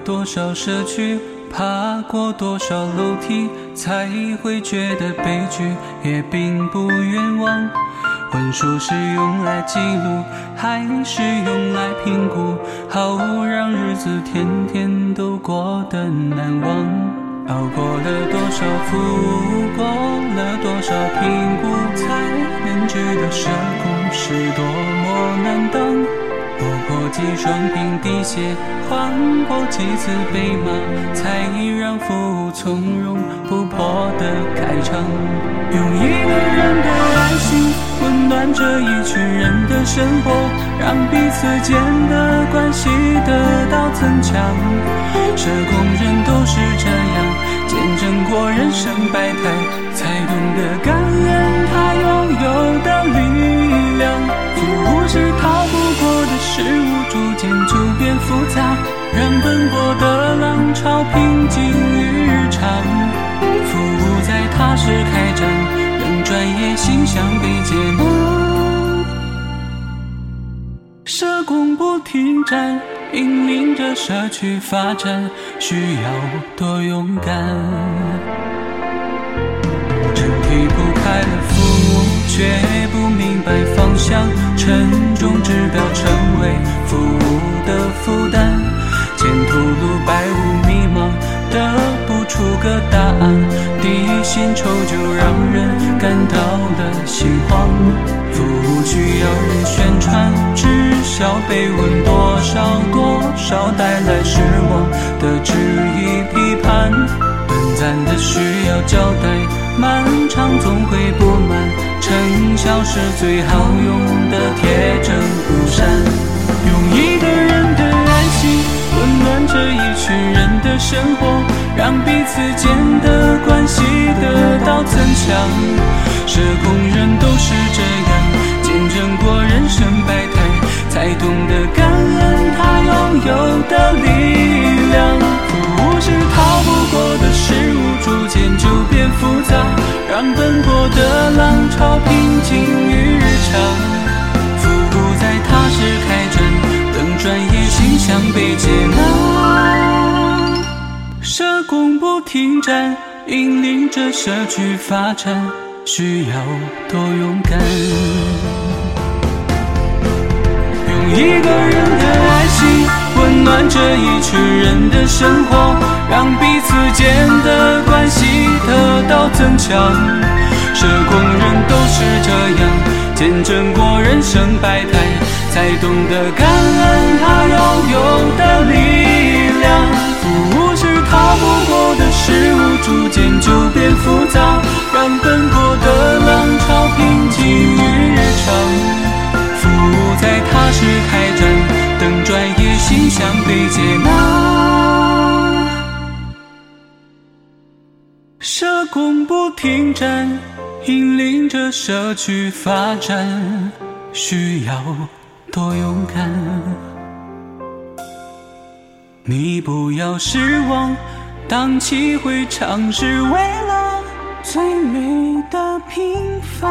多少社区，爬过多少楼梯，才会觉得悲剧也并不冤枉。文书是用来记录，还是用来评估？好让日子天天都过得难忘。熬过了多少苦，过了多少评估，才能知道社工是多么难当。走过几双平底鞋，换过几次被骂，才让服务从容不迫的开场。用一个人的爱心温暖这一群人的生活，让彼此间的关系得到增强。社工人都是这样，见证过人生百态，才懂得感恩他拥有的力事物，逐渐就变复杂，让奔波的浪潮平静日常。服务在踏实开展，让专业形象被接纳。社工不停站，引领着社区发展，需要多勇敢。身体不开了父母，却不明白方向。沉终指标成为服务的负担，前途路白雾迷茫，得不出个答案，低薪酬就让人感到了心慌。服务需要人宣传，知晓被问多少多少，带来失望的质疑批判，短暂的需要交代。漫长总会不满，成效是最好用的彼此间的关系得到增强。社工人都是这样，见证过人生百态，才懂得感恩他拥有的力量。不是逃不过的事物，逐渐就变复杂，让奔波的浪潮平静于日常。服务在踏实开展，等专业形象被接纳。社工不停站，引领着社区发展，需要多勇敢。用一个人的爱心。温暖这一群人的生活，让彼此间的关系得到增强。社工人都是这样，见证过人生百态，才懂得感恩他拥有的力量。事物，逐渐就变复杂，让奔波的浪潮平静于日常。服务在踏实开展。等专业形象被接纳，社工不停站，引领着社区发展，需要多勇敢。你不要失望，荡气回肠是为了最美的平凡。